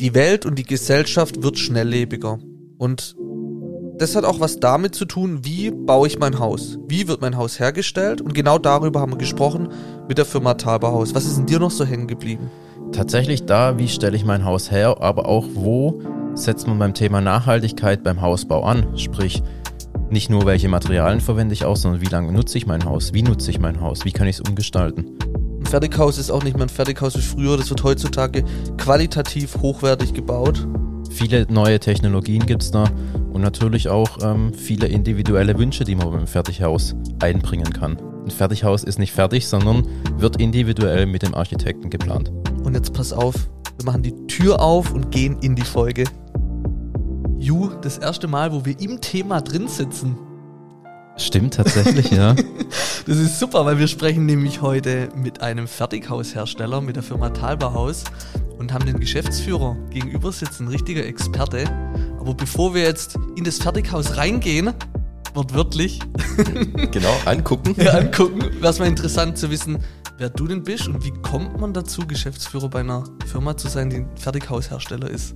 Die Welt und die Gesellschaft wird schnelllebiger. Und das hat auch was damit zu tun, wie baue ich mein Haus? Wie wird mein Haus hergestellt? Und genau darüber haben wir gesprochen mit der Firma Talberhaus. Was ist in dir noch so hängen geblieben? Tatsächlich da, wie stelle ich mein Haus her, aber auch wo setzt man beim Thema Nachhaltigkeit beim Hausbau an? Sprich, nicht nur welche Materialien verwende ich aus, sondern wie lange nutze ich mein Haus? Wie nutze ich mein Haus? Wie kann ich es umgestalten? Ein Fertighaus ist auch nicht mehr ein Fertighaus wie früher. Das wird heutzutage qualitativ hochwertig gebaut. Viele neue Technologien gibt es da und natürlich auch ähm, viele individuelle Wünsche, die man beim Fertighaus einbringen kann. Ein Fertighaus ist nicht fertig, sondern wird individuell mit dem Architekten geplant. Und jetzt pass auf, wir machen die Tür auf und gehen in die Folge. Ju, das erste Mal, wo wir im Thema drin sitzen. Stimmt tatsächlich, ja. Das ist super, weil wir sprechen nämlich heute mit einem Fertighaushersteller, mit der Firma Talberhaus und haben den Geschäftsführer gegenüber sitzen, ein richtiger Experte. Aber bevor wir jetzt in das Fertighaus reingehen, wortwörtlich. genau, angucken. ja, angucken, wäre es mal interessant zu wissen, wer du denn bist und wie kommt man dazu, Geschäftsführer bei einer Firma zu sein, die ein Fertighaushersteller ist.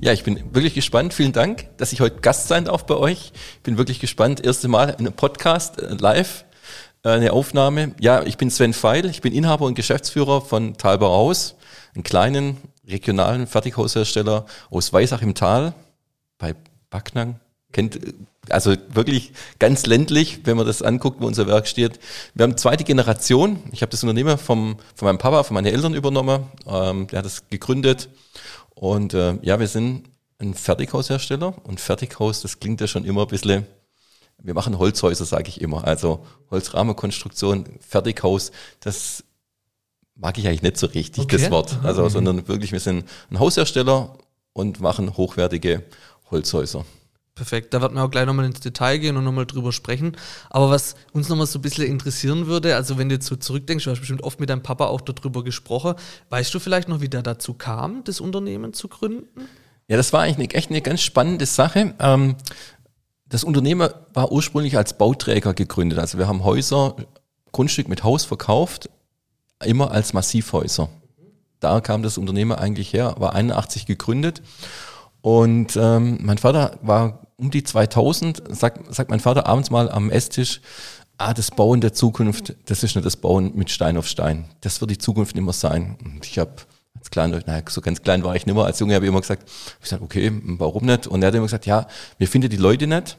Ja, ich bin wirklich gespannt. Vielen Dank, dass ich heute Gast sein darf bei euch. Ich bin wirklich gespannt. Erste Mal in einem Podcast äh, live, äh, eine Aufnahme. Ja, ich bin Sven Feil. Ich bin Inhaber und Geschäftsführer von Talbau Haus, einen kleinen regionalen Fertighaushersteller aus Weisach im Tal bei Backnang. Kennt, also wirklich ganz ländlich, wenn man das anguckt, wo unser Werk steht. Wir haben zweite Generation. Ich habe das Unternehmen vom, von meinem Papa, von meinen Eltern übernommen. Ähm, der hat das gegründet und äh, ja, wir sind ein Fertighaushersteller und Fertighaus, das klingt ja schon immer ein bisschen, wir machen Holzhäuser, sage ich immer. Also Holzrahmenkonstruktion, Fertighaus, das mag ich eigentlich nicht so richtig, okay. das Wort. Also, mhm. sondern wirklich, wir sind ein Haushersteller und machen hochwertige Holzhäuser. Perfekt, da wird man auch gleich nochmal ins Detail gehen und nochmal drüber sprechen. Aber was uns nochmal so ein bisschen interessieren würde, also wenn du jetzt so zurückdenkst, du hast bestimmt oft mit deinem Papa auch darüber gesprochen, weißt du vielleicht noch, wie der dazu kam, das Unternehmen zu gründen? Ja, das war eigentlich echt eine ganz spannende Sache. Ähm, das Unternehmen war ursprünglich als Bauträger gegründet. Also wir haben Häuser, Grundstück mit Haus verkauft, immer als Massivhäuser. Da kam das Unternehmen eigentlich her, war 81 gegründet. Und ähm, mein Vater war um die 2000 sagt, sagt mein Vater abends mal am Esstisch, ah, das Bauen der Zukunft, das ist nicht das Bauen mit Stein auf Stein. Das wird die Zukunft immer sein. Und ich habe als klein, naja, so ganz klein war ich nicht mehr. Als Junge habe ich immer gesagt, ich sag, okay, warum nicht? Und er hat immer gesagt, ja, wir finden die Leute nicht,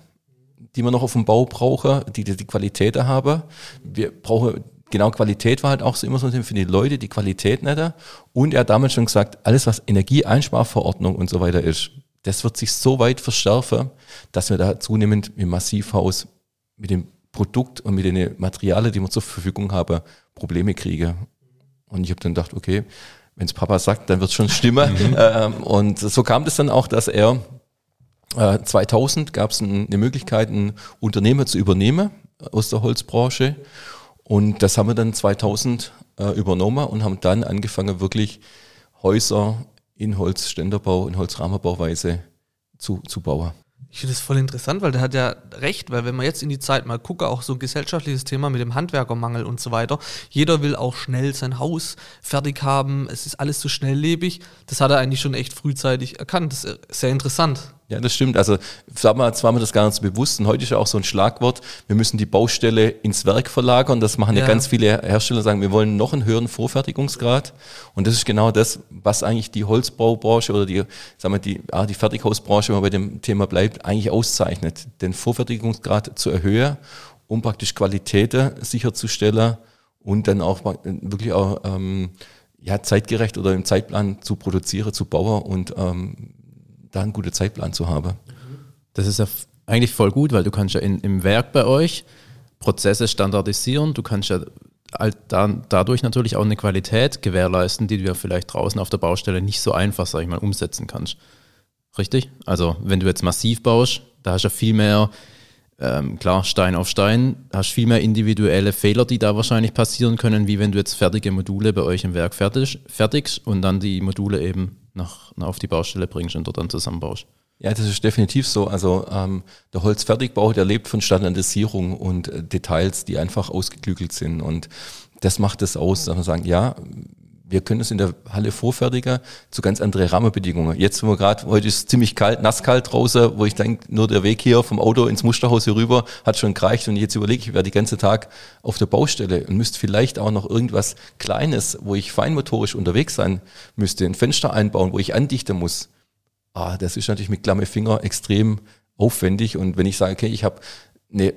die wir noch auf dem Bau brauchen, die die, die Qualität haben. Wir brauchen genau Qualität war halt auch so immer so für die Leute, die Qualität nicht. Und er hat damals schon gesagt, alles was Energieeinsparverordnung und so weiter ist, das wird sich so weit verschärfen, dass wir da zunehmend im Massivhaus mit dem Produkt und mit den Materialien, die wir zur Verfügung haben, Probleme kriegen. Und ich habe dann gedacht, okay, wenn es Papa sagt, dann wird es schon stimmen. Mhm. Ähm, und so kam das dann auch, dass er äh, 2000 gab es eine Möglichkeit, ein Unternehmer zu übernehmen aus der Holzbranche. Und das haben wir dann 2000 äh, übernommen und haben dann angefangen, wirklich Häuser in Holzständerbau, in Holzrahmenbauweise zu, zu bauen. Ich finde das voll interessant, weil der hat ja recht, weil wenn man jetzt in die Zeit mal gucke, auch so ein gesellschaftliches Thema mit dem Handwerkermangel und so weiter, jeder will auch schnell sein Haus fertig haben, es ist alles so schnelllebig, das hat er eigentlich schon echt frühzeitig erkannt, das ist sehr interessant. Ja, das stimmt. Also damals war mir das gar nicht so bewusst. Und heute ist ja auch so ein Schlagwort, wir müssen die Baustelle ins Werk verlagern. Das machen ja, ja ganz viele Hersteller, sagen, wir wollen noch einen höheren Vorfertigungsgrad. Und das ist genau das, was eigentlich die Holzbaubranche oder die, sagen wir, die, ah, die Fertighausbranche, wenn man bei dem Thema bleibt, eigentlich auszeichnet. Den Vorfertigungsgrad zu erhöhen, um praktisch Qualitäten sicherzustellen und dann auch wirklich auch ähm, ja, zeitgerecht oder im Zeitplan zu produzieren, zu bauen und ähm, da einen guten Zeitplan zu haben. Das ist ja eigentlich voll gut, weil du kannst ja in, im Werk bei euch Prozesse standardisieren, du kannst ja dann, dadurch natürlich auch eine Qualität gewährleisten, die du ja vielleicht draußen auf der Baustelle nicht so einfach, sag ich mal, umsetzen kannst. Richtig? Also wenn du jetzt massiv baust, da hast du ja viel mehr, ähm, klar, Stein auf Stein, hast viel mehr individuelle Fehler, die da wahrscheinlich passieren können, wie wenn du jetzt fertige Module bei euch im Werk fertig, fertigst und dann die Module eben nach, nach auf die Baustelle bringst und dort dann zusammenbaust. Ja, das ist definitiv so. Also ähm, der Holzfertigbau, der lebt von Standardisierung und äh, Details, die einfach ausgeklügelt sind. Und das macht es aus, dass wir sagen, ja, wir können es in der Halle vorfertigen zu ganz andere Rahmenbedingungen. Jetzt, wo wir gerade, heute ist es ziemlich kalt, nasskalt draußen, wo ich denke, nur der Weg hier vom Auto ins Musterhaus hier rüber hat schon gereicht und jetzt überlege ich, ich wäre den ganzen Tag auf der Baustelle und müsste vielleicht auch noch irgendwas Kleines, wo ich feinmotorisch unterwegs sein müsste, ein Fenster einbauen, wo ich andichten muss. Ah, das ist natürlich mit klamme Finger extrem aufwendig und wenn ich sage, okay, ich habe eine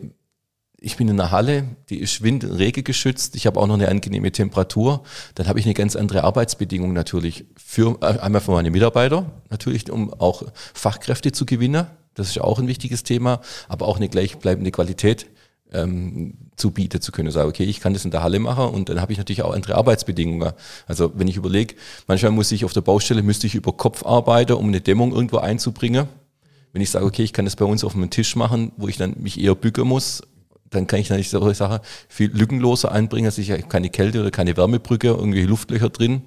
ich bin in einer Halle, die ist wind- und regegeschützt, ich habe auch noch eine angenehme Temperatur, dann habe ich eine ganz andere Arbeitsbedingung natürlich. Für, äh, einmal für meine Mitarbeiter, natürlich, um auch Fachkräfte zu gewinnen, das ist auch ein wichtiges Thema, aber auch eine gleichbleibende Qualität ähm, zu bieten zu können. Sagen, okay, ich kann das in der Halle machen und dann habe ich natürlich auch andere Arbeitsbedingungen. Also wenn ich überlege, manchmal muss ich auf der Baustelle, müsste ich über Kopf arbeiten, um eine Dämmung irgendwo einzubringen. Wenn ich sage, okay, ich kann das bei uns auf einem Tisch machen, wo ich dann mich eher bücken muss, dann kann ich natürlich solche Sachen viel lückenloser einbringen. Also ich habe keine Kälte oder keine Wärmebrücke, irgendwie Luftlöcher drin.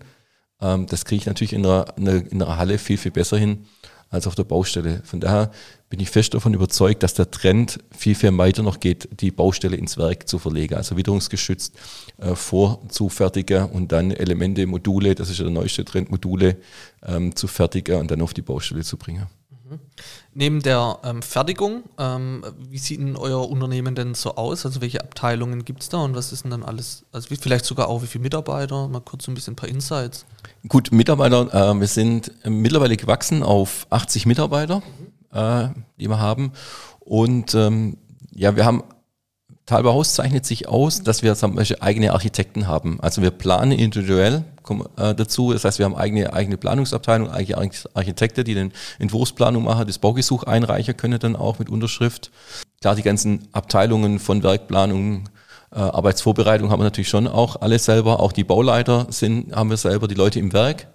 Ähm, das kriege ich natürlich in einer, in einer Halle viel, viel besser hin als auf der Baustelle. Von daher bin ich fest davon überzeugt, dass der Trend viel, viel weiter noch geht, die Baustelle ins Werk zu verlegen. Also witterungsgeschützt äh, vorzufertigen und dann Elemente, Module, das ist ja der neueste Trend, Module ähm, zu fertigen und dann auf die Baustelle zu bringen. Neben der ähm, Fertigung, ähm, wie sieht denn euer Unternehmen denn so aus? Also welche Abteilungen gibt es da und was ist denn dann alles? Also wie, vielleicht sogar auch wie viele Mitarbeiter? Mal kurz ein bisschen ein paar Insights. Gut, Mitarbeiter, äh, wir sind mittlerweile gewachsen auf 80 Mitarbeiter, mhm. äh, die wir haben. Und ähm, ja, wir haben Talbot Haus zeichnet sich aus, dass wir zum Beispiel eigene Architekten haben. Also wir planen individuell äh, dazu. Das heißt, wir haben eigene, eigene Planungsabteilung, eigene Architekten, die den Entwurfsplanung machen, das Baugesuch einreichen können dann auch mit Unterschrift. Klar, die ganzen Abteilungen von Werkplanung, äh, Arbeitsvorbereitung haben wir natürlich schon auch alle selber. Auch die Bauleiter sind, haben wir selber, die Leute im Werk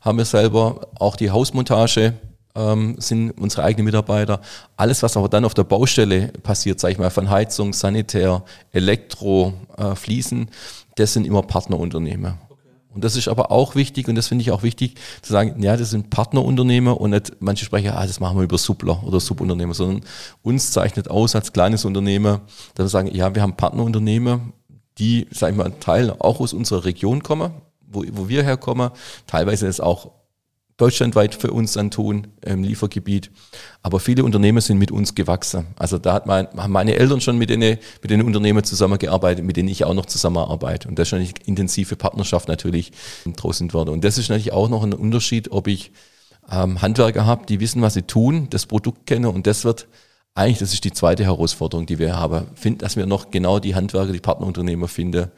haben wir selber, auch die Hausmontage ähm, sind unsere eigenen Mitarbeiter. Alles, was aber dann auf der Baustelle passiert, sage ich mal, von Heizung, Sanitär, Elektro, äh, Fließen, das sind immer Partnerunternehmen. Und das ist aber auch wichtig und das finde ich auch wichtig zu sagen, ja, das sind Partnerunternehmer und nicht manche sprechen, ah, das machen wir über Subler oder Subunternehmer, sondern uns zeichnet aus als kleines Unternehmer, dass wir sagen, ja, wir haben Partnerunternehmer, die, sage ich mal, Teil auch aus unserer Region kommen, wo, wo wir herkommen, teilweise ist auch deutschlandweit für uns dann tun im Liefergebiet. Aber viele Unternehmen sind mit uns gewachsen. Also da hat mein, haben meine Eltern schon mit den, mit den Unternehmen zusammengearbeitet, mit denen ich auch noch zusammenarbeite. Und das ist eine intensive Partnerschaft natürlich draußen worden. Und das ist natürlich auch noch ein Unterschied, ob ich ähm, Handwerker habe, die wissen, was sie tun, das Produkt kennen und das wird eigentlich, das ist die zweite Herausforderung, die wir haben. Find, dass wir noch genau die Handwerker, die Partnerunternehmer finden,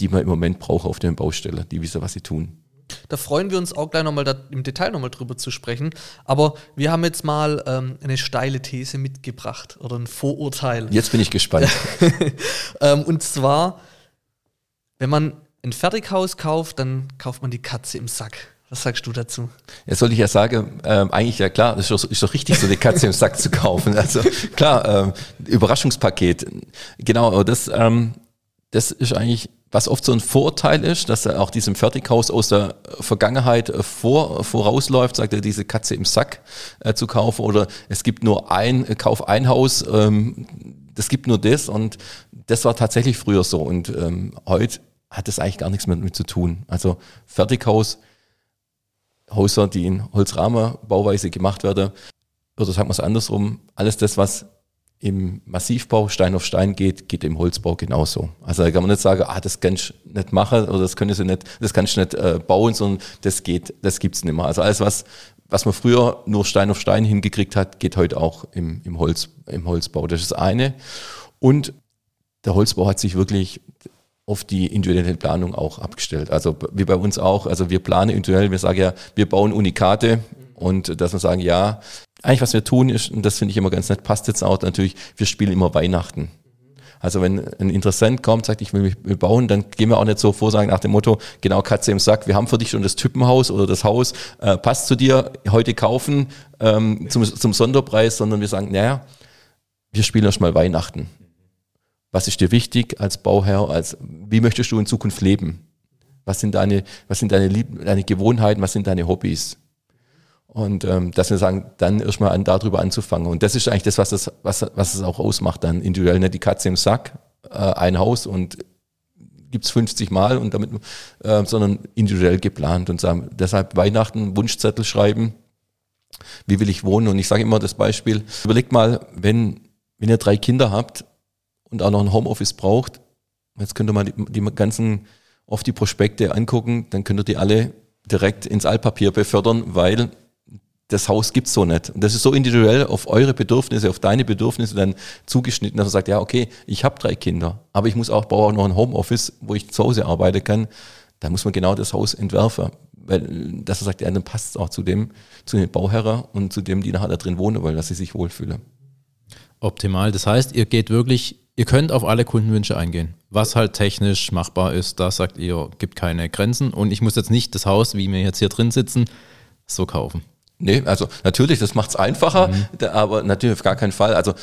die man im Moment braucht auf den Baustellen, die wissen, was sie tun. Da freuen wir uns auch gleich nochmal im Detail nochmal drüber zu sprechen. Aber wir haben jetzt mal ähm, eine steile These mitgebracht oder ein Vorurteil. Jetzt bin ich gespannt. ähm, und zwar, wenn man ein Fertighaus kauft, dann kauft man die Katze im Sack. Was sagst du dazu? Jetzt soll ich ja sagen, ähm, eigentlich ja klar, ist doch, ist doch richtig, so eine Katze im Sack zu kaufen. Also klar, ähm, Überraschungspaket. Genau, das, ähm, das ist eigentlich was oft so ein Vorteil ist, dass er auch diesem Fertighaus aus der Vergangenheit äh, vor, vorausläuft, sagt er, diese Katze im Sack äh, zu kaufen. Oder es gibt nur ein, äh, Kauf ein Haus, ähm, das gibt nur das. Und das war tatsächlich früher so. Und ähm, heute hat das eigentlich gar nichts mehr damit zu tun. Also Fertighaus, Häuser, die in Holzrahmenbauweise gemacht werden, oder sagen wir es andersrum, alles das, was im Massivbau Stein auf Stein geht, geht im Holzbau genauso. Also da kann man nicht sagen, ah, das kannst du nicht machen oder das können sie nicht, das kannst du nicht äh, bauen, sondern das geht, das gibt's nicht mehr. Also alles, was, was man früher nur Stein auf Stein hingekriegt hat, geht heute auch im, im, Holz, im Holzbau. Das ist das eine. Und der Holzbau hat sich wirklich auf die individuelle Planung auch abgestellt. Also wie bei uns auch, also wir planen individuell, wir sagen ja, wir bauen Unikate und dass wir sagen, ja, eigentlich was wir tun ist, und das finde ich immer ganz nett, passt jetzt auch natürlich, wir spielen immer Weihnachten. Also wenn ein Interessent kommt, sagt, ich will mich bauen, dann gehen wir auch nicht so vor, sagen nach dem Motto, genau Katze im Sack, wir haben für dich schon das Typenhaus oder das Haus, äh, passt zu dir, heute kaufen ähm, zum, zum Sonderpreis, sondern wir sagen, naja, wir spielen erst mal Weihnachten. Was ist dir wichtig als Bauherr? Als, wie möchtest du in Zukunft leben? Was sind deine, was sind deine, Lieb deine Gewohnheiten? Was sind deine Hobbys? Und ähm, dass wir sagen, dann erstmal an, darüber anzufangen. Und das ist eigentlich das, was es, was, was es auch ausmacht, dann individuell nicht die Katze im Sack, äh, ein Haus und gibt's 50 Mal und damit, äh, sondern individuell geplant und sagen, deshalb Weihnachten Wunschzettel schreiben, wie will ich wohnen? Und ich sage immer das Beispiel, überlegt mal, wenn, wenn ihr drei Kinder habt und auch noch ein Homeoffice braucht, jetzt könnt ihr mal die, die ganzen, oft die Prospekte angucken, dann könnt ihr die alle direkt ins Altpapier befördern, weil das Haus gibt's so nicht. Und das ist so individuell auf eure Bedürfnisse, auf deine Bedürfnisse dann zugeschnitten, dass man sagt, ja, okay, ich habe drei Kinder, aber ich muss auch, brauche auch noch ein Homeoffice, wo ich zu Hause arbeiten kann. Da muss man genau das Haus entwerfen. Weil, dass er sagt, ja, dann passt es auch zu dem, zu den Bauherren und zu dem, die nachher da drin wohnen wollen, dass sie sich wohlfühlen. Optimal. Das heißt, ihr geht wirklich, ihr könnt auf alle Kundenwünsche eingehen. Was halt technisch machbar ist, da sagt ihr, gibt keine Grenzen. Und ich muss jetzt nicht das Haus, wie wir jetzt hier drin sitzen, so kaufen. Nee, also natürlich, das macht es einfacher, mhm. aber natürlich auf gar keinen Fall. Also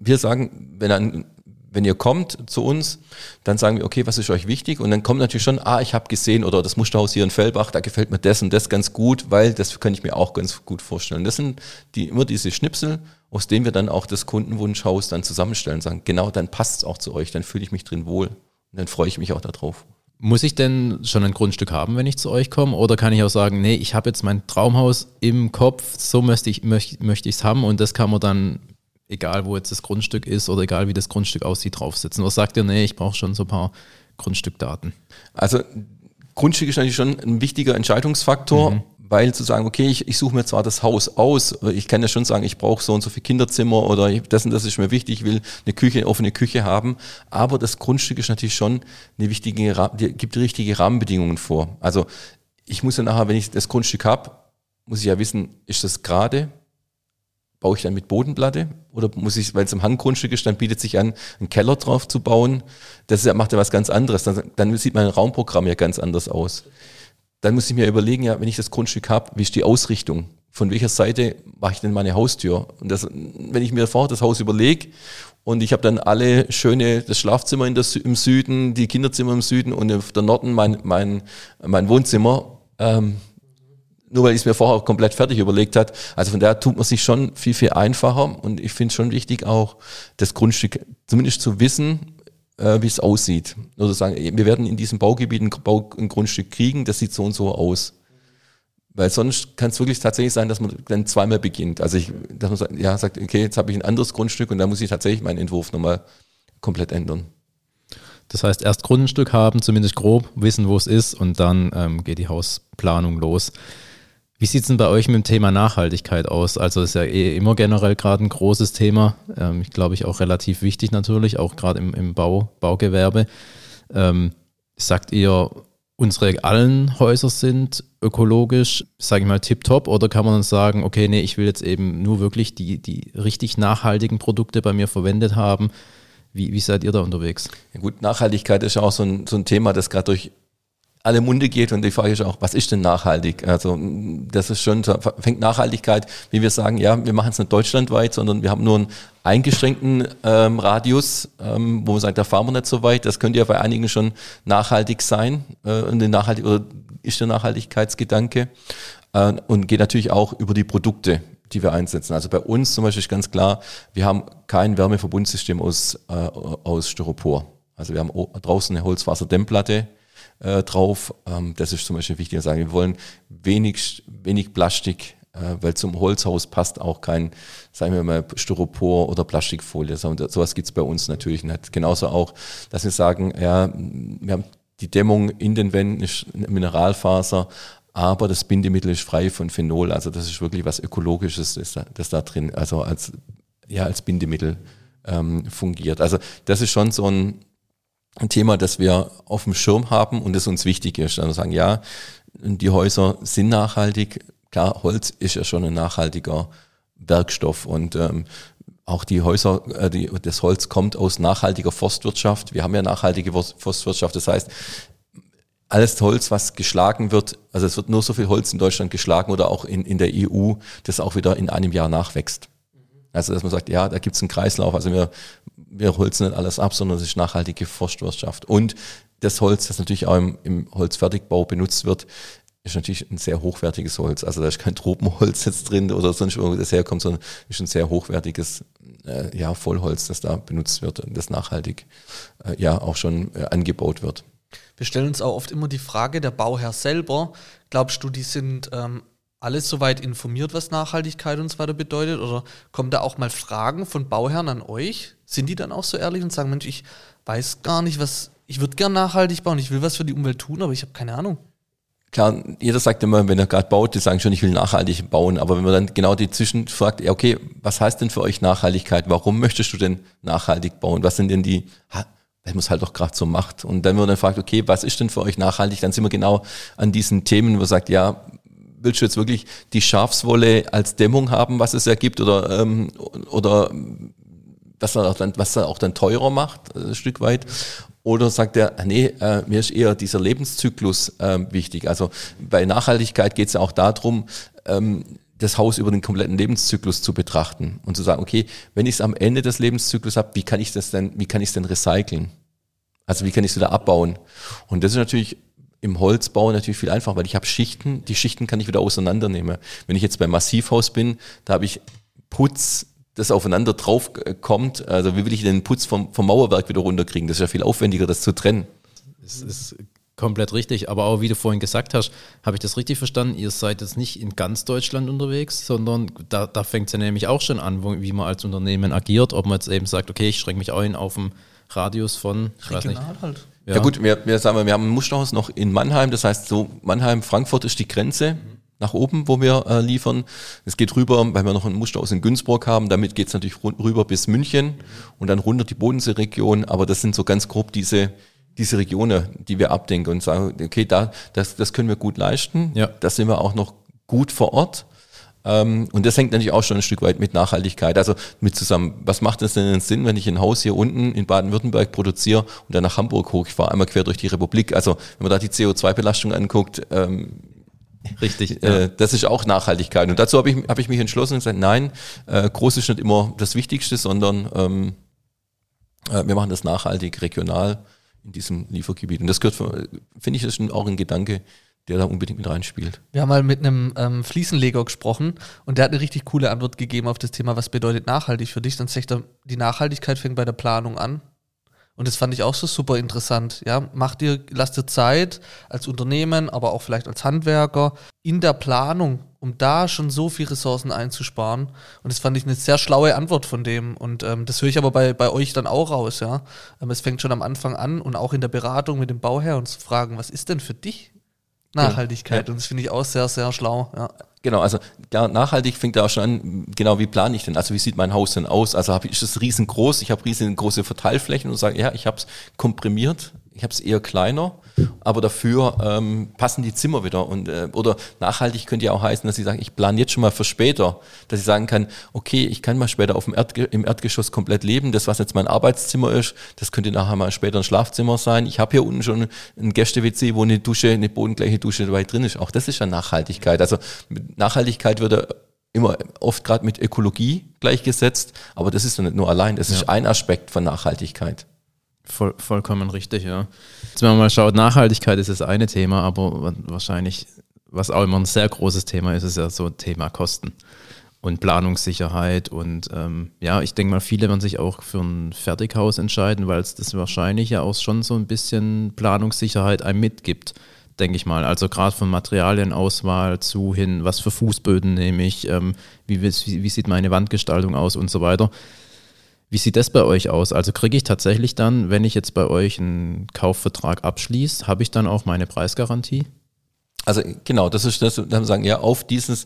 wir sagen, wenn ein wenn ihr kommt zu uns, dann sagen wir, okay, was ist euch wichtig? Und dann kommt natürlich schon, ah, ich habe gesehen, oder das Musterhaus hier in Fellbach, da gefällt mir das und das ganz gut, weil das kann ich mir auch ganz gut vorstellen. Das sind die, immer diese Schnipsel, aus denen wir dann auch das Kundenwunschhaus dann zusammenstellen, sagen, genau, dann passt es auch zu euch, dann fühle ich mich drin wohl. Und dann freue ich mich auch darauf. Muss ich denn schon ein Grundstück haben, wenn ich zu euch komme? Oder kann ich auch sagen, nee, ich habe jetzt mein Traumhaus im Kopf, so möchte ich es möchte, möchte haben und das kann man dann egal wo jetzt das Grundstück ist oder egal wie das Grundstück aussieht, draufsetzen? Was sagt ihr, nee, ich brauche schon so ein paar Grundstückdaten? Also Grundstück ist natürlich schon ein wichtiger Entscheidungsfaktor, mhm. Weil zu sagen, okay, ich, ich suche mir zwar das Haus aus, ich kann ja schon sagen, ich brauche so und so viel Kinderzimmer oder das und das ist mir wichtig, ich will eine Küche, offene Küche haben, aber das Grundstück ist natürlich schon eine wichtige, gibt richtige Rahmenbedingungen vor. Also ich muss ja nachher, wenn ich das Grundstück habe, muss ich ja wissen, ist das gerade, baue ich dann mit Bodenplatte oder muss ich, weil es im Hanggrundstück ist, dann bietet sich an, einen Keller drauf zu bauen. Das macht ja was ganz anderes. Dann, dann sieht mein Raumprogramm ja ganz anders aus. Dann muss ich mir überlegen, ja, wenn ich das Grundstück habe, wie ist die Ausrichtung? Von welcher Seite mache ich denn meine Haustür? Und das, wenn ich mir vorher das Haus überlege und ich habe dann alle schöne, das Schlafzimmer in der, im Süden, die Kinderzimmer im Süden und auf der Norden mein, mein, mein Wohnzimmer, ähm, nur weil ich es mir vorher komplett fertig überlegt hat. Also von daher tut man sich schon viel, viel einfacher und ich finde es schon wichtig, auch das Grundstück zumindest zu wissen, wie es aussieht. Oder sagen, wir werden in diesem Baugebiet ein, Bau, ein Grundstück kriegen, das sieht so und so aus. Weil sonst kann es wirklich tatsächlich sein, dass man dann zweimal beginnt. Also ich, dass man sagt, ja, sagt, okay, jetzt habe ich ein anderes Grundstück und da muss ich tatsächlich meinen Entwurf nochmal komplett ändern. Das heißt, erst Grundstück haben, zumindest grob wissen, wo es ist und dann ähm, geht die Hausplanung los. Wie sieht es denn bei euch mit dem Thema Nachhaltigkeit aus? Also ist ja eh immer generell gerade ein großes Thema. Ähm, ich glaube ich auch relativ wichtig natürlich, auch gerade im, im Bau, Baugewerbe. Ähm, sagt ihr, unsere allen Häuser sind ökologisch, sage ich mal, tipptopp? Oder kann man sagen, okay, nee, ich will jetzt eben nur wirklich die, die richtig nachhaltigen Produkte bei mir verwendet haben? Wie, wie seid ihr da unterwegs? Ja gut, Nachhaltigkeit ist ja auch so ein, so ein Thema, das gerade durch alle Munde geht und die Frage ist auch, was ist denn nachhaltig? Also das ist schon, fängt Nachhaltigkeit, wie wir sagen, ja, wir machen es nicht deutschlandweit, sondern wir haben nur einen eingeschränkten ähm, Radius, ähm, wo man sagt, da fahren wir nicht so weit. Das könnte ja bei einigen schon nachhaltig sein äh, und nachhaltig oder ist der Nachhaltigkeitsgedanke äh, und geht natürlich auch über die Produkte, die wir einsetzen. Also bei uns zum Beispiel ist ganz klar, wir haben kein Wärmeverbundsystem aus, äh, aus Styropor. Also wir haben draußen eine Holzwasserdämmplatte, äh, drauf. Ähm, das ist zum Beispiel wichtig zu sagen. Wir wollen wenig, wenig Plastik, äh, weil zum Holzhaus passt auch kein, sagen wir mal, Styropor oder Plastikfolie. So, sowas gibt's bei uns natürlich nicht. Genauso auch, dass wir sagen, ja, wir haben die Dämmung in den Wänden ist Mineralfaser, aber das Bindemittel ist frei von Phenol. Also das ist wirklich was Ökologisches, das da, das da drin, also als, ja, als Bindemittel ähm, fungiert. Also das ist schon so ein, ein Thema, das wir auf dem Schirm haben und das uns wichtig ist. Also sagen, ja, die Häuser sind nachhaltig. Klar, Holz ist ja schon ein nachhaltiger Werkstoff und ähm, auch die Häuser, äh, die, das Holz kommt aus nachhaltiger Forstwirtschaft. Wir haben ja nachhaltige Forstwirtschaft. Das heißt, alles Holz, was geschlagen wird, also es wird nur so viel Holz in Deutschland geschlagen oder auch in, in der EU, das auch wieder in einem Jahr nachwächst. Also dass man sagt, ja, da gibt es einen Kreislauf. Also wir, wir holzen nicht alles ab, sondern es ist nachhaltige Forstwirtschaft. Und das Holz, das natürlich auch im, im Holzfertigbau benutzt wird, ist natürlich ein sehr hochwertiges Holz. Also da ist kein Tropenholz jetzt drin oder sonst irgendwo das herkommt, sondern ist ein sehr hochwertiges äh, ja, Vollholz, das da benutzt wird und das nachhaltig äh, ja auch schon äh, angebaut wird. Wir stellen uns auch oft immer die Frage, der Bauherr selber, glaubst du, die sind ähm, alles soweit informiert, was Nachhaltigkeit und so weiter bedeutet? Oder kommen da auch mal Fragen von Bauherren an euch? Sind die dann auch so ehrlich und sagen, Mensch, ich weiß gar nicht, was, ich würde gern nachhaltig bauen, ich will was für die Umwelt tun, aber ich habe keine Ahnung. Klar, jeder sagt immer, wenn er gerade baut, die sagen schon, ich will nachhaltig bauen. Aber wenn man dann genau die Zwischen fragt, ja, okay, was heißt denn für euch Nachhaltigkeit? Warum möchtest du denn nachhaltig bauen? Was sind denn die, weil man es halt auch gerade so macht. Und dann wird dann fragt, okay, was ist denn für euch nachhaltig? Dann sind wir genau an diesen Themen, wo man sagt, ja, willst du jetzt wirklich die Schafswolle als Dämmung haben, was es ergibt, oder, ähm, oder was er, auch dann, was er auch dann teurer macht, ein Stück weit. Oder sagt er, nee, äh, mir ist eher dieser Lebenszyklus äh, wichtig. Also bei Nachhaltigkeit geht es ja auch darum, ähm, das Haus über den kompletten Lebenszyklus zu betrachten und zu sagen, okay, wenn ich es am Ende des Lebenszyklus habe, wie kann ich das denn, wie kann ich es denn recyceln? Also wie kann ich es wieder abbauen? Und das ist natürlich im Holzbau natürlich viel einfacher, weil ich habe Schichten, die Schichten kann ich wieder auseinandernehmen. Wenn ich jetzt beim Massivhaus bin, da habe ich Putz, das aufeinander drauf kommt. Also wie will ich den Putz vom, vom Mauerwerk wieder runterkriegen? Das ist ja viel aufwendiger, das zu trennen. Es ist komplett richtig, aber auch wie du vorhin gesagt hast, habe ich das richtig verstanden? Ihr seid jetzt nicht in ganz Deutschland unterwegs, sondern da, da fängt es ja nämlich auch schon an, wo, wie man als Unternehmen agiert, ob man jetzt eben sagt, okay, ich schränke mich auch ein auf einen Radius von, ich Regional weiß nicht. Halt. Ja. ja, gut, wir, wir sagen, wir haben ein Musterhaus noch in Mannheim, das heißt so Mannheim, Frankfurt ist die Grenze. Mhm nach oben, wo wir äh, liefern. Es geht rüber, weil wir noch ein Muster aus in Günzburg haben. Damit geht es natürlich rüber bis München und dann runter die Bodenseeregion. Aber das sind so ganz grob diese, diese Regionen, die wir abdenken und sagen, okay, da, das, das können wir gut leisten. Ja. Da sind wir auch noch gut vor Ort. Ähm, und das hängt natürlich auch schon ein Stück weit mit Nachhaltigkeit. Also mit zusammen, was macht es denn Sinn, wenn ich ein Haus hier unten in Baden-Württemberg produziere und dann nach Hamburg hoch? Ich fahre einmal quer durch die Republik. Also wenn man da die CO2-Belastung anguckt, ähm, Richtig. Äh, das ist auch Nachhaltigkeit. Und dazu habe ich, hab ich mich entschlossen und gesagt, nein, äh, groß ist nicht immer das Wichtigste, sondern ähm, äh, wir machen das nachhaltig, regional in diesem Liefergebiet. Und das gehört, finde ich, das ist auch ein Gedanke, der da unbedingt mit reinspielt. Wir haben mal mit einem ähm, Fliesenleger gesprochen und der hat eine richtig coole Antwort gegeben auf das Thema, was bedeutet nachhaltig für dich. Dann sagt er, die Nachhaltigkeit fängt bei der Planung an. Und das fand ich auch so super interessant. Ja, mach dir, lass dir Zeit als Unternehmen, aber auch vielleicht als Handwerker in der Planung, um da schon so viel Ressourcen einzusparen. Und das fand ich eine sehr schlaue Antwort von dem. Und ähm, das höre ich aber bei, bei euch dann auch raus, ja. Ähm, es fängt schon am Anfang an und auch in der Beratung mit dem Bauherr und zu fragen, was ist denn für dich Nachhaltigkeit? Ja. Und das finde ich auch sehr, sehr schlau, ja. Genau, also nachhaltig fängt da auch schon an, genau wie plane ich denn? Also wie sieht mein Haus denn aus? Also ist es riesengroß, ich habe riesengroße Verteilflächen und sage, ja, ich habe es komprimiert, ich habe es eher kleiner, aber dafür ähm, passen die Zimmer wieder. Und, äh, oder nachhaltig könnte ja auch heißen, dass ich sage, ich plane jetzt schon mal für später, dass ich sagen kann, okay, ich kann mal später auf dem Erdge im Erdgeschoss komplett leben. Das, was jetzt mein Arbeitszimmer ist, das könnte nachher mal später ein Schlafzimmer sein. Ich habe hier unten schon ein Gäste-WC, wo eine Dusche, eine bodengleiche Dusche dabei drin ist. Auch das ist ja Nachhaltigkeit. Also mit Nachhaltigkeit würde immer oft gerade mit Ökologie gleichgesetzt, aber das ist ja nicht nur allein, das ja. ist ein Aspekt von Nachhaltigkeit. Voll, vollkommen richtig, ja. Jetzt, wenn man mal schaut, Nachhaltigkeit ist das eine Thema, aber wahrscheinlich, was auch immer ein sehr großes Thema ist, ist ja so Thema Kosten und Planungssicherheit. Und ähm, ja, ich denke mal, viele werden sich auch für ein Fertighaus entscheiden, weil es das wahrscheinlich ja auch schon so ein bisschen Planungssicherheit einem mitgibt, denke ich mal. Also gerade von Materialienauswahl zu hin, was für Fußböden nehme ich, ähm, wie, wie, wie sieht meine Wandgestaltung aus und so weiter. Wie sieht das bei euch aus? Also kriege ich tatsächlich dann, wenn ich jetzt bei euch einen Kaufvertrag abschließe, habe ich dann auch meine Preisgarantie? Also genau, das ist das, dann sagen, ja, auf dieses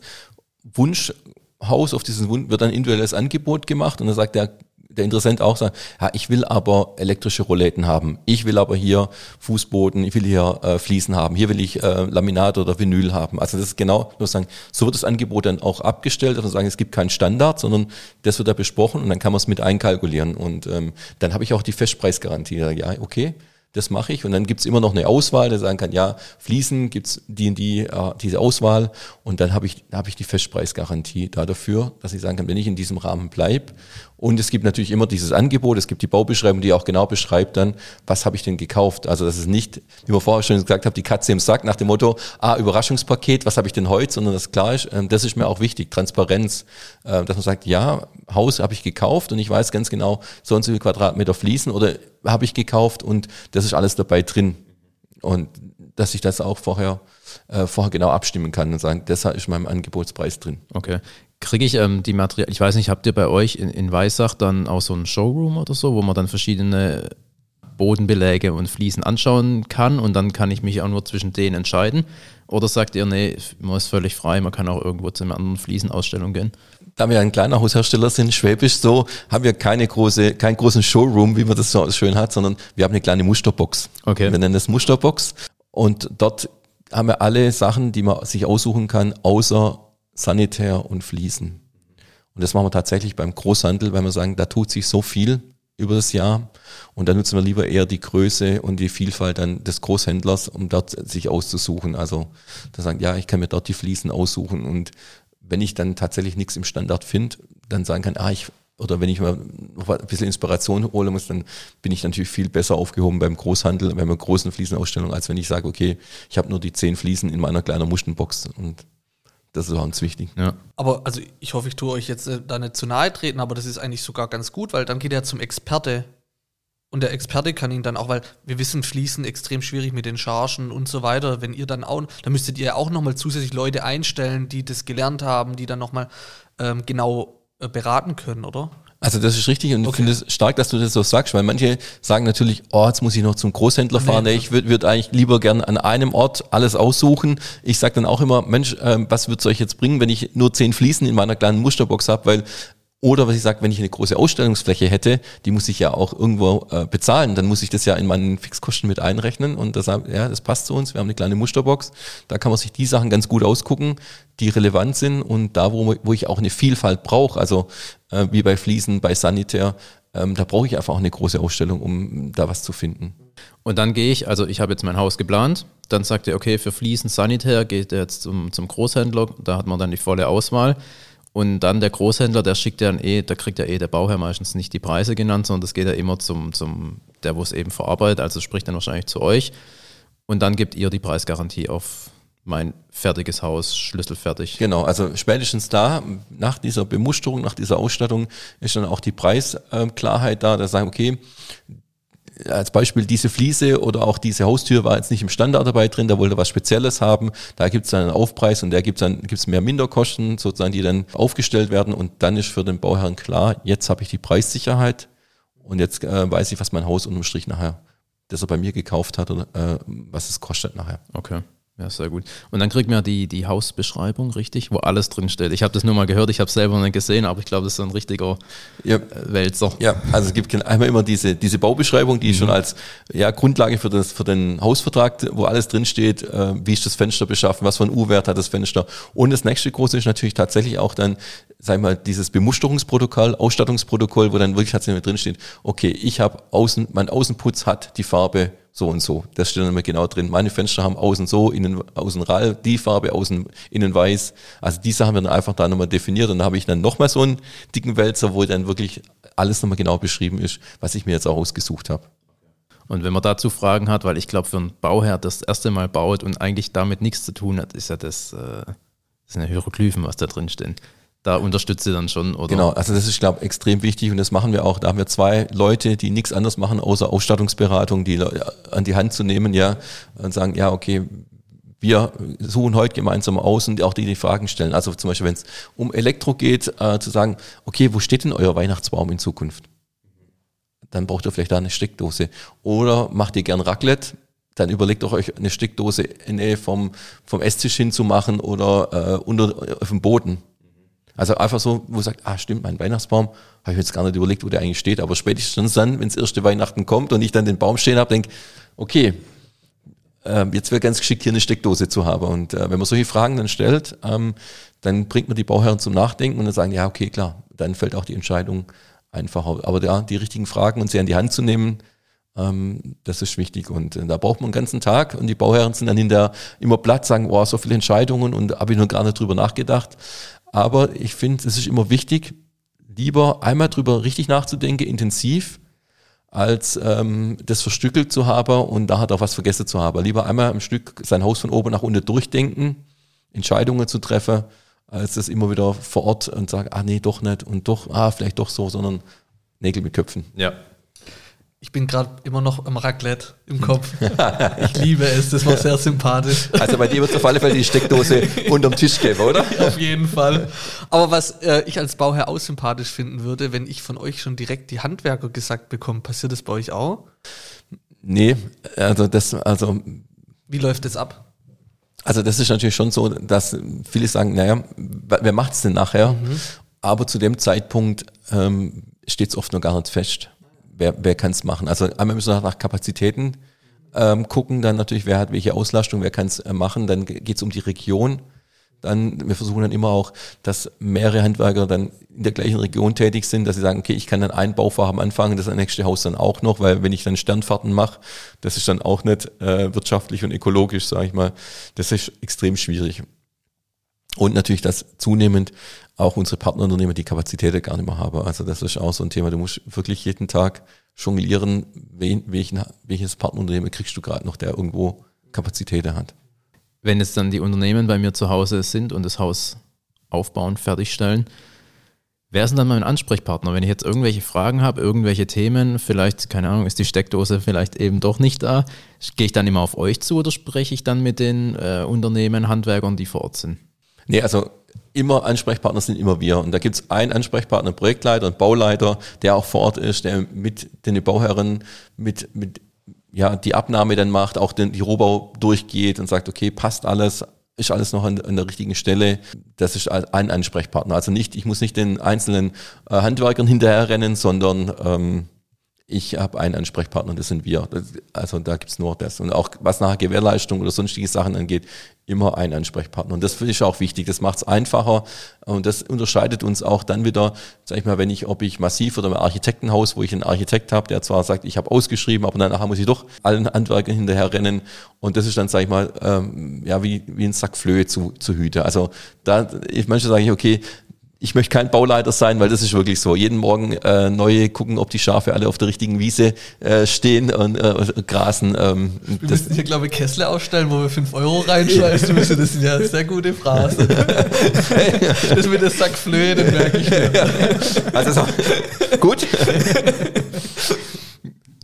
Wunschhaus, auf diesen Wunsch wird ein individuelles Angebot gemacht und dann sagt der der Interessent auch sagt, ja, ich will aber elektrische Rollläden haben, ich will aber hier Fußboden, ich will hier äh, Fliesen haben, hier will ich äh, Laminat oder Vinyl haben. Also das ist genau, nur sagen, so wird das Angebot dann auch abgestellt und sagen, es gibt keinen Standard, sondern das wird da besprochen und dann kann man es mit einkalkulieren und ähm, dann habe ich auch die Festpreisgarantie. Ja, okay, das mache ich. Und dann gibt's immer noch eine Auswahl, der sagen kann, ja, Fließen gibt's die und die, äh, diese Auswahl. Und dann habe ich, hab ich die Festpreisgarantie da dafür, dass ich sagen kann, wenn ich in diesem Rahmen bleib und es gibt natürlich immer dieses Angebot, es gibt die Baubeschreibung, die auch genau beschreibt dann, was habe ich denn gekauft. Also das ist nicht, wie wir vorher schon gesagt haben, die Katze im Sack nach dem Motto, ah, Überraschungspaket, was habe ich denn heute, sondern das klar ist, ähm, das ist mir auch wichtig, Transparenz, äh, dass man sagt, ja, Haus habe ich gekauft und ich weiß ganz genau, so und so viel Quadratmeter fließen oder habe ich gekauft und das ist alles dabei drin Und dass ich das auch vorher, äh, vorher genau abstimmen kann und sagen, das ist meinem Angebotspreis drin. Okay. Kriege ich ähm, die Materialien, ich weiß nicht, habt ihr bei euch in, in Weissach dann auch so einen Showroom oder so, wo man dann verschiedene Bodenbeläge und Fliesen anschauen kann und dann kann ich mich auch nur zwischen denen entscheiden? Oder sagt ihr, nee, man ist völlig frei, man kann auch irgendwo zu einer anderen Fliesenausstellung gehen? Da wir ein kleiner Haushersteller sind, Schwäbisch so, haben wir keine große, keinen großen Showroom, wie man das so schön hat, sondern wir haben eine kleine Musterbox. Okay. Wir nennen das Musterbox. Und dort haben wir alle Sachen, die man sich aussuchen kann, außer Sanitär und Fliesen. Und das machen wir tatsächlich beim Großhandel, weil wir sagen, da tut sich so viel über das Jahr. Und da nutzen wir lieber eher die Größe und die Vielfalt dann des Großhändlers, um dort sich auszusuchen. Also da sagen, ja, ich kann mir dort die Fliesen aussuchen. Und wenn ich dann tatsächlich nichts im Standard finde, dann sagen kann, ah, ich, oder wenn ich mal noch ein bisschen Inspiration holen muss, dann bin ich natürlich viel besser aufgehoben beim Großhandel, bei einer großen Fliesenausstellung, als wenn ich sage, okay, ich habe nur die zehn Fliesen in meiner kleinen Muschenbox und das ist auch uns wichtig. Ja. Aber also ich hoffe, ich tue euch jetzt äh, da nicht zu nahe treten, aber das ist eigentlich sogar ganz gut, weil dann geht er zum Experte. Und der Experte kann ihn dann auch, weil wir wissen, fließen extrem schwierig mit den Chargen und so weiter. Wenn ihr dann auch, dann müsstet ihr auch nochmal zusätzlich Leute einstellen, die das gelernt haben, die dann nochmal ähm, genau äh, beraten können, oder? Also das ist richtig und ich Okay. finde es stark, dass du das so sagst, weil manche sagen natürlich, oh, jetzt muss ich noch zum Großhändler fahren. Nee. Ich würde würd eigentlich lieber gern an einem Ort alles aussuchen. Ich sage dann auch immer, Mensch, ähm, was wird's euch jetzt bringen, wenn ich nur zehn Fliesen in meiner kleinen Musterbox habe, weil oder was ich sage, wenn ich eine große Ausstellungsfläche hätte, die muss ich ja auch irgendwo äh, bezahlen, dann muss ich das ja in meinen Fixkosten mit einrechnen und das, ja, das passt zu uns. Wir haben eine kleine Musterbox, da kann man sich die Sachen ganz gut ausgucken, die relevant sind und da, wo, wo ich auch eine Vielfalt brauche, also äh, wie bei Fliesen, bei Sanitär, ähm, da brauche ich einfach auch eine große Ausstellung, um da was zu finden. Und dann gehe ich, also ich habe jetzt mein Haus geplant, dann sagt er, okay, für Fliesen Sanitär geht er jetzt zum, zum Großhändler, da hat man dann die volle Auswahl. Und dann der Großhändler, der schickt ja eh, da kriegt ja eh der Bauherr meistens nicht die Preise genannt, sondern das geht ja immer zum, zum der, wo es eben verarbeitet, also spricht dann wahrscheinlich zu euch. Und dann gebt ihr die Preisgarantie auf mein fertiges Haus, schlüsselfertig. Genau, also spätestens da, nach dieser Bemusterung, nach dieser Ausstattung, ist dann auch die Preisklarheit da, da sagen, okay, als Beispiel diese Fliese oder auch diese Haustür war jetzt nicht im Standard dabei drin, da wollte er was Spezielles haben, da gibt es dann einen Aufpreis und da gibt es dann gibt's mehr Minderkosten, sozusagen, die dann aufgestellt werden und dann ist für den Bauherrn klar, jetzt habe ich die Preissicherheit und jetzt äh, weiß ich, was mein Haus unterm Strich nachher, das er bei mir gekauft hat, oder äh, was es kostet nachher. Okay. Ja, sehr gut. Und dann kriegt man die, die Hausbeschreibung, richtig, wo alles drin steht. Ich habe das nur mal gehört, ich habe es selber nicht gesehen, aber ich glaube, das ist ein richtiger Ja, äh, Wälzer. Ja, also es gibt einmal immer diese, diese Baubeschreibung, die schon als ja, Grundlage für, das, für den Hausvertrag, wo alles drinsteht, äh, wie ist das Fenster beschaffen, was für ein U-Wert hat das Fenster. Und das nächste große ist natürlich tatsächlich auch dann, sag ich mal, dieses Bemusterungsprotokoll, Ausstattungsprotokoll, wo dann wirklich tatsächlich drinsteht, okay, ich habe außen, mein Außenputz hat die Farbe so und so. Das steht dann immer genau drin. Meine Fenster haben außen so, innen, außen rall, die Farbe, außen, innen weiß. Also die Sachen werden einfach da nochmal definiert und dann habe ich dann nochmal so einen dicken Wälzer, wo dann wirklich alles nochmal genau beschrieben ist, was ich mir jetzt auch ausgesucht habe. Und wenn man dazu Fragen hat, weil ich glaube, für einen Bauherr, das das erste Mal baut und eigentlich damit nichts zu tun hat, ist ja das, äh, das sind ja Hieroglyphen, was da drin stehen. Da unterstützt ihr dann schon, oder? Genau, also das ist, glaube ich, extrem wichtig und das machen wir auch. Da haben wir zwei Leute, die nichts anderes machen, außer Ausstattungsberatung, die an die Hand zu nehmen, ja, und sagen, ja, okay, wir suchen heute gemeinsam aus und auch die die Fragen stellen. Also zum Beispiel, wenn es um Elektro geht, äh, zu sagen, okay, wo steht denn euer Weihnachtsbaum in Zukunft? Dann braucht ihr vielleicht da eine Steckdose. Oder macht ihr gern Raclette? Dann überlegt doch euch eine Steckdose in Nähe vom, vom Esstisch hinzumachen oder äh, unter, auf dem Boden. Also einfach so, wo sagt, ah stimmt, mein Weihnachtsbaum, habe ich jetzt gar nicht überlegt, wo der eigentlich steht, aber spätestens dann, wenn das erste Weihnachten kommt und ich dann den Baum stehen habe, denke, okay, äh, jetzt wäre ganz geschickt, hier eine Steckdose zu haben. Und äh, wenn man solche Fragen dann stellt, ähm, dann bringt man die Bauherren zum Nachdenken und dann sagen, ja, okay, klar, dann fällt auch die Entscheidung einfacher. Aber ja, die richtigen Fragen und sie an die Hand zu nehmen, ähm, das ist wichtig. Und äh, da braucht man einen ganzen Tag und die Bauherren sind dann hinterher immer platt, sagen, oh, so viele Entscheidungen und habe ich noch gar nicht drüber nachgedacht. Aber ich finde, es ist immer wichtig, lieber einmal drüber richtig nachzudenken, intensiv, als ähm, das verstückelt zu haben und da hat auch was vergessen zu haben. Lieber einmal am Stück sein Haus von oben nach unten durchdenken, Entscheidungen zu treffen, als das immer wieder vor Ort und sagen, ah nee, doch nicht und doch, ah, vielleicht doch so, sondern Nägel mit Köpfen. Ja. Ich bin gerade immer noch am Raclette im Kopf. ich liebe es, das war sehr sympathisch. Also bei dir wird es auf alle Fälle die Steckdose unterm Tisch geben, oder? Auf jeden Fall. Aber was äh, ich als Bauherr auch sympathisch finden würde, wenn ich von euch schon direkt die Handwerker gesagt bekomme, passiert das bei euch auch? Nee, also das, also. Wie läuft das ab? Also das ist natürlich schon so, dass viele sagen, naja, wer macht es denn nachher? Mhm. Aber zu dem Zeitpunkt ähm, steht es oft noch gar nicht fest wer, wer kann es machen? Also einmal müssen wir nach Kapazitäten ähm, gucken, dann natürlich, wer hat welche Auslastung, wer kann es äh, machen, dann geht es um die Region. Dann, wir versuchen dann immer auch, dass mehrere Handwerker dann in der gleichen Region tätig sind, dass sie sagen, okay, ich kann dann ein Bauvorhaben anfangen, das nächste Haus dann auch noch, weil wenn ich dann Sternfahrten mache, das ist dann auch nicht äh, wirtschaftlich und ökologisch, sage ich mal. Das ist extrem schwierig. Und natürlich, dass zunehmend auch unsere Partnerunternehmen die Kapazität gar nicht mehr haben. Also das ist auch so ein Thema. Du musst wirklich jeden Tag jonglieren, wen, welchen, welches Partnerunternehmen kriegst du gerade noch, der irgendwo Kapazitäten hat. Wenn jetzt dann die Unternehmen bei mir zu Hause sind und das Haus aufbauen, fertigstellen, wer ist denn dann mein Ansprechpartner? Wenn ich jetzt irgendwelche Fragen habe, irgendwelche Themen, vielleicht, keine Ahnung, ist die Steckdose vielleicht eben doch nicht da, gehe ich dann immer auf euch zu oder spreche ich dann mit den äh, Unternehmen, Handwerkern, die vor Ort sind? Nee, also immer Ansprechpartner sind immer wir. Und da gibt es einen Ansprechpartner, Projektleiter und Bauleiter, der auch vor Ort ist, der mit den Bauherren mit, mit ja, die Abnahme dann macht, auch den, die Rohbau durchgeht und sagt, okay, passt alles, ist alles noch an, an, der richtigen Stelle. Das ist ein Ansprechpartner. Also nicht, ich muss nicht den einzelnen äh, Handwerkern hinterherrennen, sondern ähm, ich habe einen Ansprechpartner, das sind wir. Also da gibt's nur das. Und auch was nachher Gewährleistung oder sonstige Sachen angeht, immer ein Ansprechpartner. Und das finde ich auch wichtig. Das macht's einfacher und das unterscheidet uns auch dann wieder, sag ich mal, wenn ich, ob ich massiv oder ein Architektenhaus, wo ich einen Architekt habe, der zwar sagt, ich habe ausgeschrieben, aber danach muss ich doch allen Handwerkern hinterher rennen. Und das ist dann, sag ich mal, ähm, ja, wie, wie ein Sack Flöhe zu, zu Hüte. Also da, ich manchmal sage ich, okay, ich möchte kein Bauleiter sein, weil das ist wirklich so. Jeden Morgen äh, neue gucken, ob die Schafe alle auf der richtigen Wiese äh, stehen und äh, grasen. Ähm, wir müssen hier, glaube ich, Kessler ausstellen, wo wir 5 Euro reinschmeißen müssen. Das sind ja sehr gute Phrasen. das mit der Sack Flöhe, den merke ich mir. Also so, gut.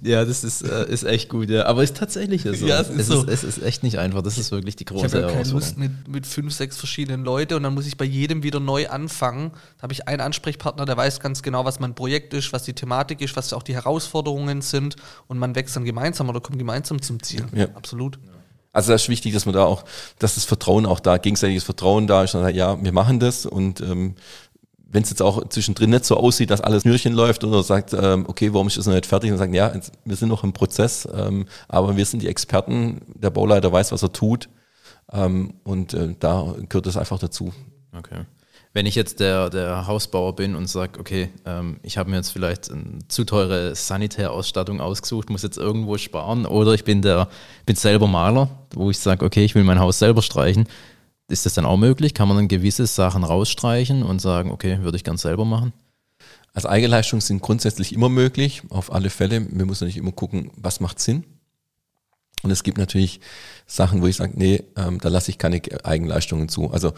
Ja, das ist, äh, ist echt gut, ja. Aber ist tatsächlich so. Ja, es ist, es, so. ist, es ist echt nicht einfach. Das ist wirklich die große ich habe ja keine Lust mit, mit fünf, sechs verschiedenen Leuten und dann muss ich bei jedem wieder neu anfangen. Da habe ich einen Ansprechpartner, der weiß ganz genau, was mein Projekt ist, was die Thematik ist, was auch die Herausforderungen sind und man wächst dann gemeinsam oder kommt gemeinsam zum Ziel. Ja. Absolut. Also das ist wichtig, dass man da auch, dass das Vertrauen auch da, gegenseitiges Vertrauen da ist. Und ja, wir machen das und ähm, wenn es jetzt auch zwischendrin nicht so aussieht, dass alles Nürchen läuft oder sagt, ähm, okay, warum ist das noch nicht fertig? Und sagen, ja, wir sind noch im Prozess, ähm, aber wir sind die Experten, der Bauleiter weiß, was er tut ähm, und äh, da gehört es einfach dazu. Okay. Wenn ich jetzt der, der Hausbauer bin und sage, okay, ähm, ich habe mir jetzt vielleicht eine zu teure Sanitärausstattung ausgesucht, muss jetzt irgendwo sparen, oder ich bin der bin selber Maler, wo ich sage, okay, ich will mein Haus selber streichen, ist das dann auch möglich? Kann man dann gewisse Sachen rausstreichen und sagen, okay, würde ich ganz selber machen? Also Eigenleistungen sind grundsätzlich immer möglich, auf alle Fälle. Wir müssen nicht immer gucken, was macht Sinn. Und es gibt natürlich Sachen, wo ich sage, nee, ähm, da lasse ich keine Eigenleistungen zu. Also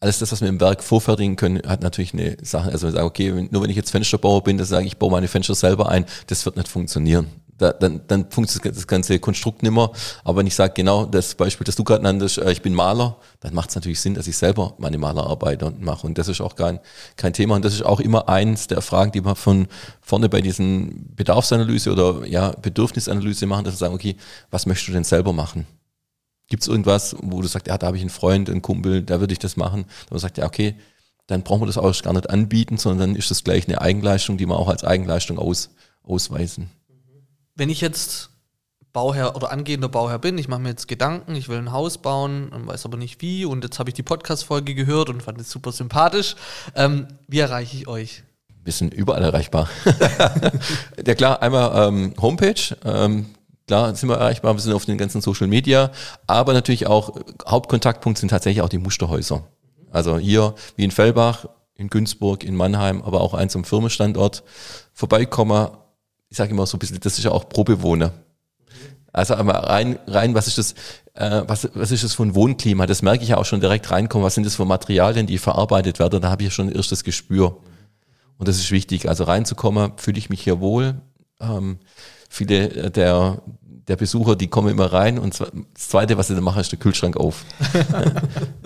alles das, was wir im Werk vorfertigen können, hat natürlich eine Sache. Also wir sagen, okay, nur wenn ich jetzt Fensterbauer bin, das sage ich, ich baue meine Fenster selber ein, das wird nicht funktionieren da, dann, dann funktioniert das ganze Konstrukt nicht mehr. Aber wenn ich sage, genau das Beispiel, das du gerade nanntest, äh, ich bin Maler, dann macht es natürlich Sinn, dass ich selber meine Malerarbeit mache. Und das ist auch kein, kein Thema. Und das ist auch immer eins der Fragen, die man von vorne bei diesen Bedarfsanalyse oder ja, Bedürfnisanalyse machen, dass sie sagen, okay, was möchtest du denn selber machen? Gibt es irgendwas, wo du sagst, ja, da habe ich einen Freund, einen Kumpel, da würde ich das machen. Da man sagt, ja, okay, dann brauchen wir das auch gar nicht anbieten, sondern dann ist das gleich eine Eigenleistung, die wir auch als Eigenleistung aus, ausweisen wenn ich jetzt Bauherr oder angehender Bauherr bin, ich mache mir jetzt Gedanken, ich will ein Haus bauen, weiß aber nicht wie und jetzt habe ich die Podcast-Folge gehört und fand es super sympathisch. Ähm, wie erreiche ich euch? Wir sind überall erreichbar. ja klar, einmal ähm, Homepage, ähm, klar sind wir erreichbar, wir sind auf den ganzen Social Media, aber natürlich auch Hauptkontaktpunkt sind tatsächlich auch die Musterhäuser. Also hier wie in Fellbach, in Günzburg, in Mannheim, aber auch eins am Firmenstandort vorbeikommen, ich sage immer so ein bisschen, das ist ja auch pro Bewohner. Also einmal rein, rein, was ist das, äh, was, was ist das für ein Wohnklima? Das merke ich ja auch schon direkt reinkommen. Was sind das für Materialien, die verarbeitet werden? Da habe ich ja schon ein erstes Gespür. Und das ist wichtig. Also reinzukommen, fühle ich mich hier wohl. Ähm, viele der, der Besucher, die kommen immer rein und das Zweite, was sie dann machen, ist der Kühlschrank auf.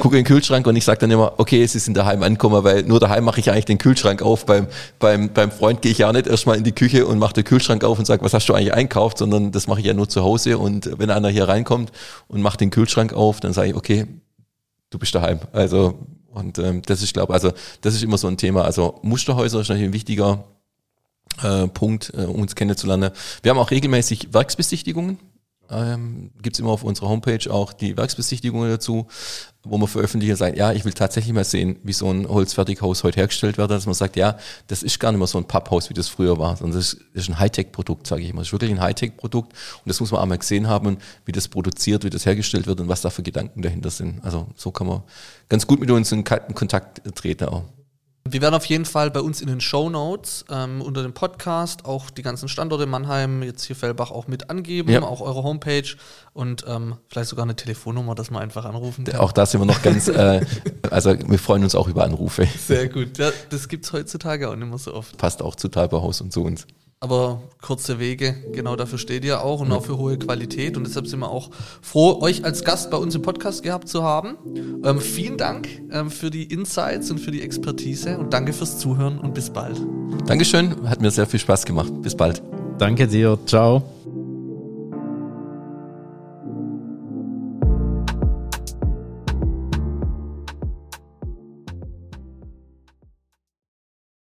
Gucke in den Kühlschrank und ich sage dann immer, okay, sie sind daheim angekommen, weil nur daheim mache ich eigentlich den Kühlschrank auf. Beim, beim, beim Freund gehe ich ja nicht erstmal in die Küche und mache den Kühlschrank auf und sage, was hast du eigentlich einkauft, sondern das mache ich ja nur zu Hause und wenn einer hier reinkommt und macht den Kühlschrank auf, dann sage ich, okay, du bist daheim. Also und ähm, das ist, glaube also das ist immer so ein Thema. Also Musterhäuser ist natürlich ein wichtiger äh, Punkt, äh, um uns kennenzulernen. Wir haben auch regelmäßig Werksbesichtigungen. Ähm, Gibt es immer auf unserer Homepage auch die Werksbesichtigungen dazu, wo man veröffentlicht und sagt, ja, ich will tatsächlich mal sehen, wie so ein Holzfertighaus heute hergestellt wird, dass man sagt, ja, das ist gar nicht mehr so ein Papphaus, wie das früher war, sondern das ist, ein Hightech-Produkt, sage ich immer. Das ist wirklich ein Hightech-Produkt und das muss man einmal gesehen haben, wie das produziert, wie das hergestellt wird und was da für Gedanken dahinter sind. Also so kann man ganz gut mit uns in Kontakt treten auch. Wir werden auf jeden Fall bei uns in den Show Notes ähm, unter dem Podcast auch die ganzen Standorte Mannheim, jetzt hier Fellbach auch mit angeben, ja. auch eure Homepage und ähm, vielleicht sogar eine Telefonnummer, dass man einfach anrufen kann. Auch da sind wir noch ganz, äh, also wir freuen uns auch über Anrufe. Sehr gut. Ja, das gibt es heutzutage auch nicht mehr so oft. Passt auch zu Talberhaus und zu uns aber kurze Wege, genau dafür steht ihr auch und auch für hohe Qualität. Und deshalb sind wir auch froh, euch als Gast bei uns im Podcast gehabt zu haben. Ähm, vielen Dank ähm, für die Insights und für die Expertise und danke fürs Zuhören und bis bald. Dankeschön, hat mir sehr viel Spaß gemacht. Bis bald. Danke dir, ciao.